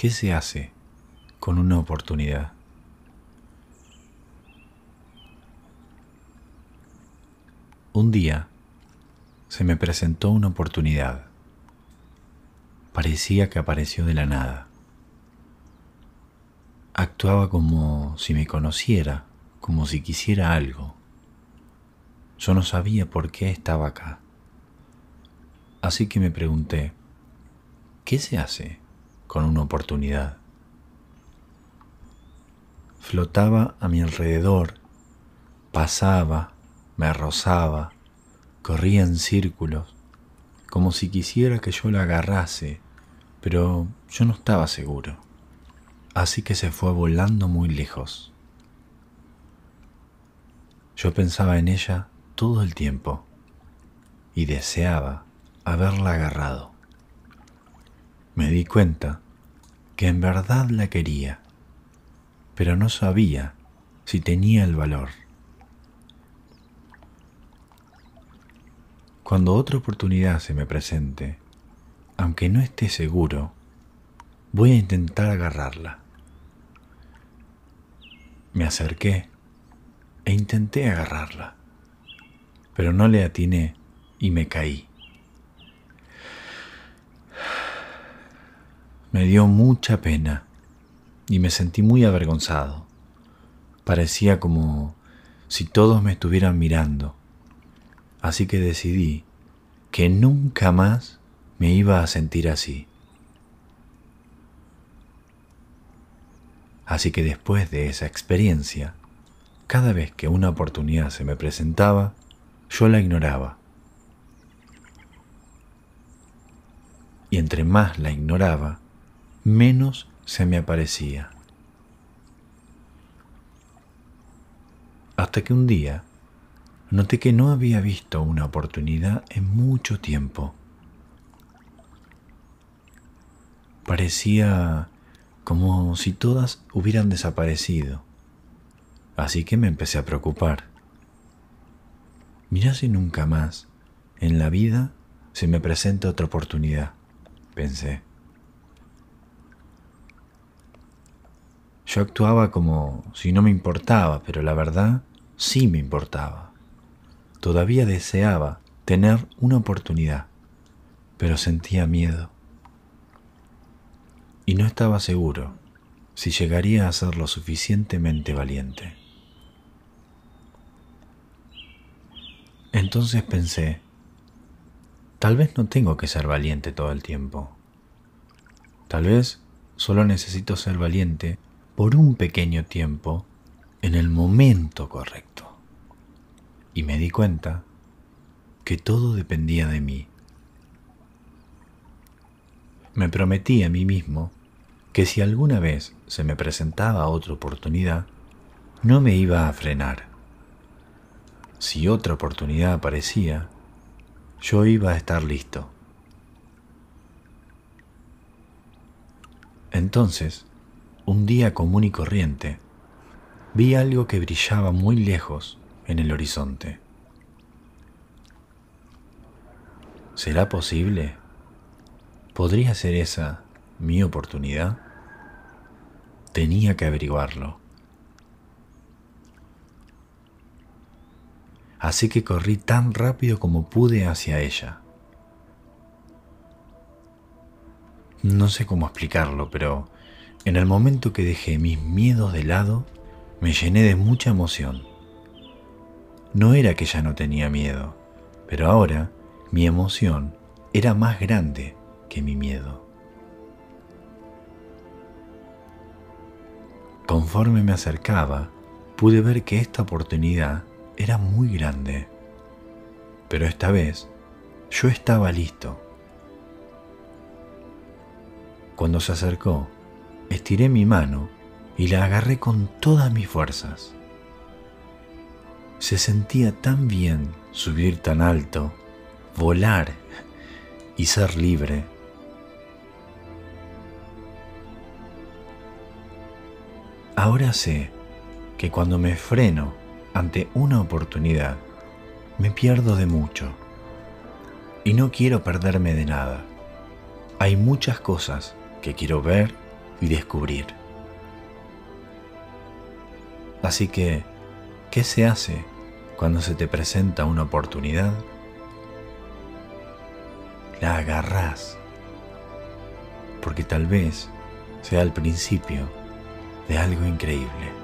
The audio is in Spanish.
¿Qué se hace con una oportunidad? Un día se me presentó una oportunidad. Parecía que apareció de la nada. Actuaba como si me conociera, como si quisiera algo. Yo no sabía por qué estaba acá. Así que me pregunté, ¿qué se hace con una oportunidad? Flotaba a mi alrededor, pasaba, me rozaba, corría en círculos, como si quisiera que yo la agarrase, pero yo no estaba seguro. Así que se fue volando muy lejos. Yo pensaba en ella todo el tiempo y deseaba haberla agarrado. Me di cuenta que en verdad la quería, pero no sabía si tenía el valor. Cuando otra oportunidad se me presente, aunque no esté seguro, voy a intentar agarrarla. Me acerqué e intenté agarrarla pero no le atiné y me caí. Me dio mucha pena y me sentí muy avergonzado. Parecía como si todos me estuvieran mirando. Así que decidí que nunca más me iba a sentir así. Así que después de esa experiencia, cada vez que una oportunidad se me presentaba, yo la ignoraba. Y entre más la ignoraba, menos se me aparecía. Hasta que un día noté que no había visto una oportunidad en mucho tiempo. Parecía como si todas hubieran desaparecido, así que me empecé a preocupar. Mirá si nunca más en la vida se me presenta otra oportunidad, pensé. Yo actuaba como si no me importaba, pero la verdad sí me importaba. Todavía deseaba tener una oportunidad, pero sentía miedo. Y no estaba seguro si llegaría a ser lo suficientemente valiente. Entonces pensé, tal vez no tengo que ser valiente todo el tiempo. Tal vez solo necesito ser valiente por un pequeño tiempo en el momento correcto. Y me di cuenta que todo dependía de mí. Me prometí a mí mismo que si alguna vez se me presentaba otra oportunidad, no me iba a frenar si otra oportunidad aparecía, yo iba a estar listo. Entonces, un día común y corriente, vi algo que brillaba muy lejos en el horizonte. ¿Será posible? ¿Podría ser esa mi oportunidad? Tenía que averiguarlo. así que corrí tan rápido como pude hacia ella. No sé cómo explicarlo, pero en el momento que dejé mis miedos de lado, me llené de mucha emoción. No era que ya no tenía miedo, pero ahora mi emoción era más grande que mi miedo. Conforme me acercaba, pude ver que esta oportunidad era muy grande, pero esta vez yo estaba listo. Cuando se acercó, estiré mi mano y la agarré con todas mis fuerzas. Se sentía tan bien subir tan alto, volar y ser libre. Ahora sé que cuando me freno ante una oportunidad, me pierdo de mucho. Y no quiero perderme de nada. Hay muchas cosas que quiero ver, y descubrir. Así que, ¿qué se hace cuando se te presenta una oportunidad? La agarrás, porque tal vez sea el principio de algo increíble.